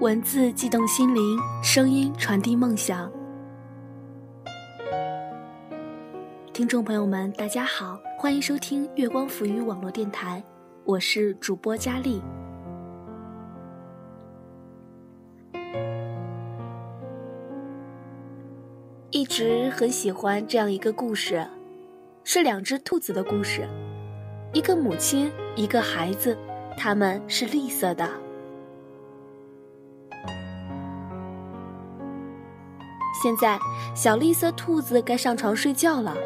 文字悸动心灵，声音传递梦想。听众朋友们，大家好，欢迎收听月光浮语网络电台，我是主播佳丽。一直很喜欢这样一个故事，是两只兔子的故事，一个母亲，一个孩子，他们是绿色的。现在，小绿色兔子该上床睡觉了，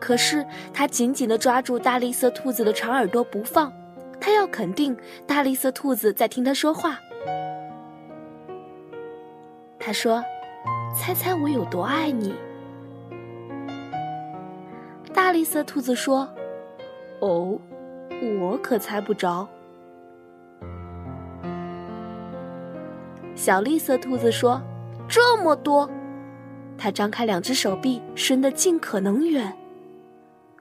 可是它紧紧地抓住大绿色兔子的长耳朵不放，它要肯定大绿色兔子在听它说话。他说。猜猜我有多爱你？大绿色兔子说：“哦，我可猜不着。”小绿色兔子说：“这么多。”它张开两只手臂，伸得尽可能远。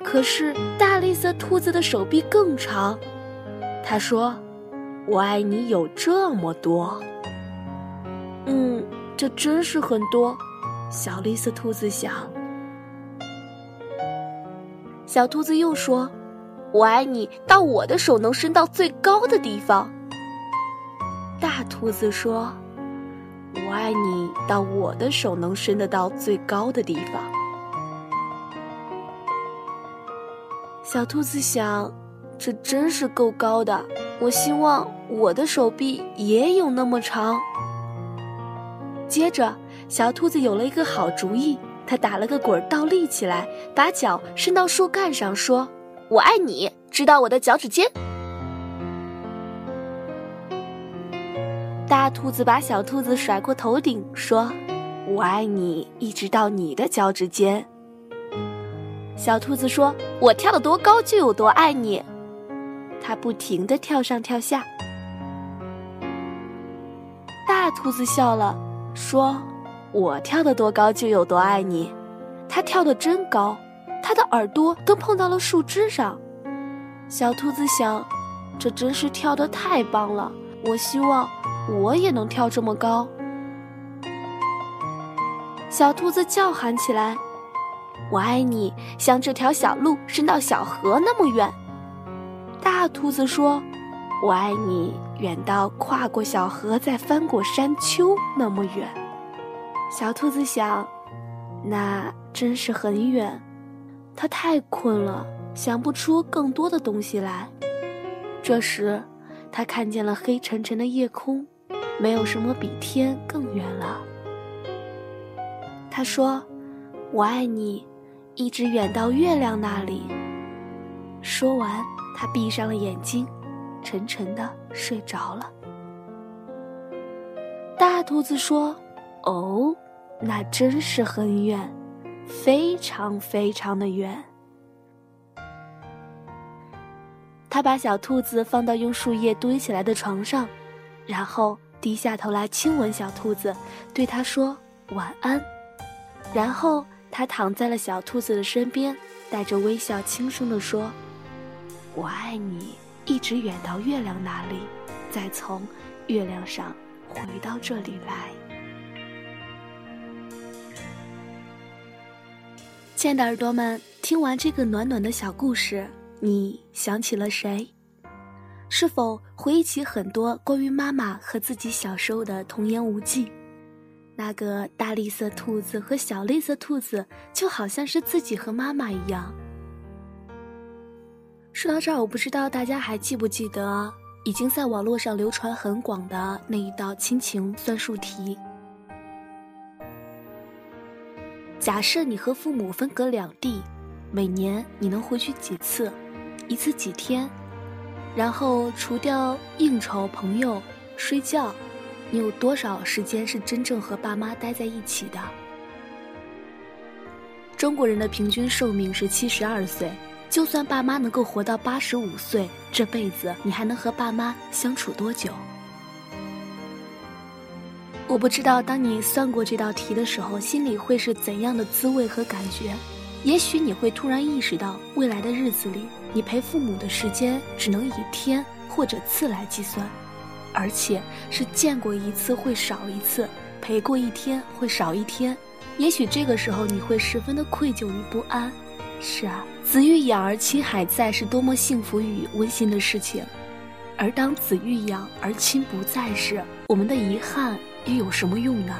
可是大绿色兔子的手臂更长。它说：“我爱你有这么多。”嗯。这真是很多，小绿色兔子想。小兔子又说：“我爱你到我的手能伸到最高的地方。”大兔子说：“爱你到我的手能伸得到最高的地方。”小兔子想：“这真是够高的，我希望我的手臂也有那么长。”接着，小兔子有了一个好主意，它打了个滚，倒立起来，把脚伸到树干上，说：“我爱你，直到我的脚趾尖。”大兔子把小兔子甩过头顶，说：“我爱你，一直到你的脚趾尖。”小兔子说：“我跳得多高，就有多爱你。”它不停地跳上跳下。大兔子笑了。说：“我跳得多高就有多爱你。”它跳得真高，它的耳朵都碰到了树枝上。小兔子想：“这真是跳得太棒了！我希望我也能跳这么高。”小兔子叫喊起来：“我爱你，像这条小路伸到小河那么远。”大兔子说：“我爱你。”远到跨过小河，再翻过山丘那么远，小兔子想，那真是很远。它太困了，想不出更多的东西来。这时，它看见了黑沉沉的夜空，没有什么比天更远了。他说：“我爱你，一直远到月亮那里。”说完，他闭上了眼睛。沉沉的睡着了。大兔子说：“哦，那真是很远，非常非常的远。”他把小兔子放到用树叶堆起来的床上，然后低下头来亲吻小兔子，对它说晚安。然后他躺在了小兔子的身边，带着微笑轻声地说：“我爱你。”一直远到月亮那里，再从月亮上回到这里来。亲爱的耳朵们，听完这个暖暖的小故事，你想起了谁？是否回忆起很多关于妈妈和自己小时候的童言无忌？那个大绿色兔子和小绿色兔子，就好像是自己和妈妈一样。说到这儿，我不知道大家还记不记得已经在网络上流传很广的那一道亲情算术题。假设你和父母分隔两地，每年你能回去几次？一次几天？然后除掉应酬、朋友、睡觉，你有多少时间是真正和爸妈待在一起的？中国人的平均寿命是七十二岁。就算爸妈能够活到八十五岁，这辈子你还能和爸妈相处多久？我不知道，当你算过这道题的时候，心里会是怎样的滋味和感觉？也许你会突然意识到，未来的日子里，你陪父母的时间只能以天或者次来计算。而且是见过一次会少一次，陪过一天会少一天。也许这个时候你会十分的愧疚与不安。是啊，子欲养而亲还在，是多么幸福与温馨的事情。而当子欲养而亲不在时，我们的遗憾又有什么用呢？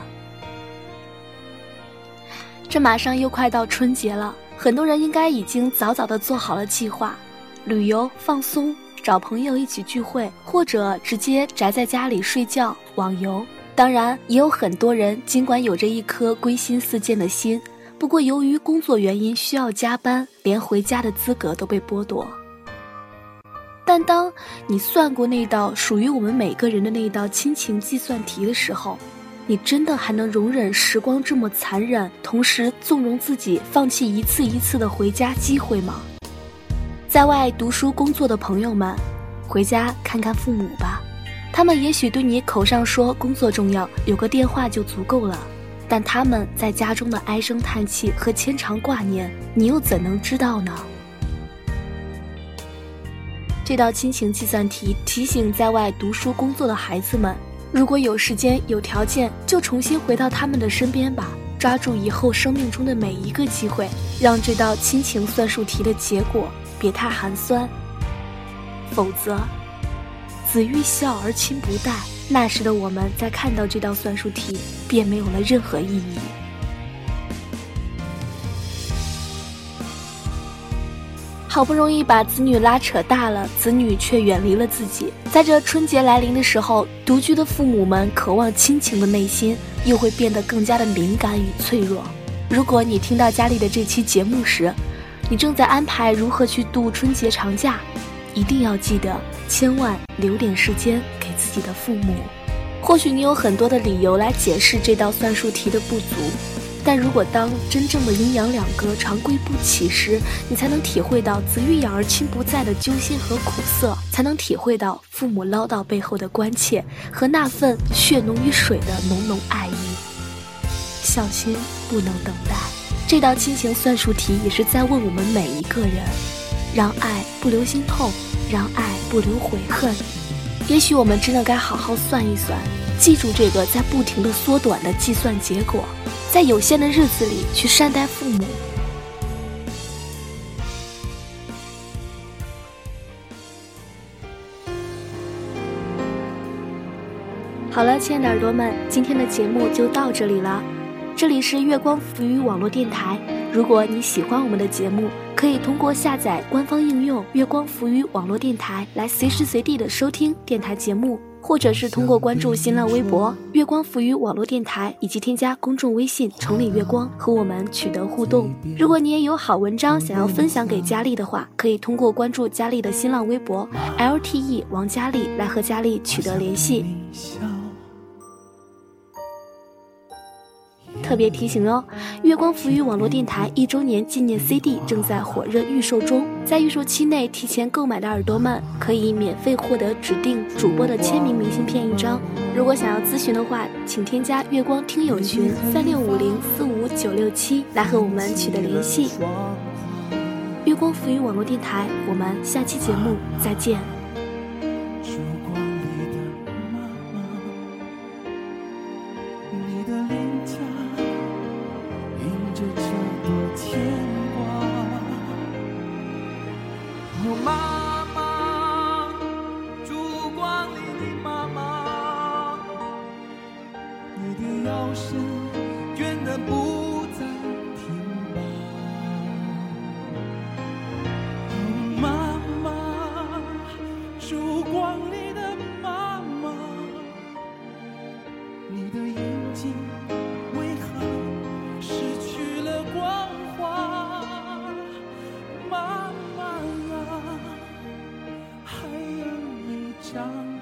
这马上又快到春节了，很多人应该已经早早的做好了计划，旅游、放松、找朋友一起聚会，或者直接宅在家里睡觉、网游。当然，也有很多人尽管有着一颗归心似箭的心，不过由于工作原因需要加班，连回家的资格都被剥夺。但当你算过那道属于我们每个人的那道亲情计算题的时候，你真的还能容忍时光这么残忍，同时纵容自己放弃一次一次的回家机会吗？在外读书工作的朋友们，回家看看父母吧。他们也许对你口上说工作重要，有个电话就足够了，但他们在家中的唉声叹气和牵肠挂念，你又怎能知道呢？这道亲情计算题提醒在外读书工作的孩子们：如果有时间、有条件，就重新回到他们的身边吧，抓住以后生命中的每一个机会，让这道亲情算术题的结果别太寒酸，否则。子欲孝而亲不待，那时的我们在看到这道算术题，便没有了任何意义。好不容易把子女拉扯大了，子女却远离了自己。在这春节来临的时候，独居的父母们渴望亲情的内心，又会变得更加的敏感与脆弱。如果你听到佳丽的这期节目时，你正在安排如何去度春节长假。一定要记得，千万留点时间给自己的父母。或许你有很多的理由来解释这道算术题的不足，但如果当真正的阴阳两隔、常规不起时，你才能体会到子欲养而亲不在的揪心和苦涩，才能体会到父母唠叨背后的关切和那份血浓于水的浓浓爱意。孝心不能等待，这道亲情算术题也是在问我们每一个人。让爱不留心痛，让爱不留悔恨。也许我们真的该好好算一算，记住这个在不停的缩短的计算结果，在有限的日子里去善待父母。好了，亲爱的耳朵们，今天的节目就到这里了。这里是月光浮语网络电台。如果你喜欢我们的节目，可以通过下载官方应用“月光浮语网络电台”来随时随地的收听电台节目，或者是通过关注新浪微博“月光浮于网络电台”以及添加公众微信“城里月光”和我们取得互动。如果你也有好文章想要分享给佳丽的话，可以通过关注佳丽的新浪微博 “LTE 王佳丽”来和佳丽取得联系。特别提醒哦，月光浮语网络电台一周年纪念 CD 正在火热预售中，在预售期内提前购买的耳朵们可以免费获得指定主播的签名明信片一张。如果想要咨询的话，请添加月光听友群三六五零四五九六七来和我们取得联系。月光浮语网络电台，我们下期节目再见。my 天。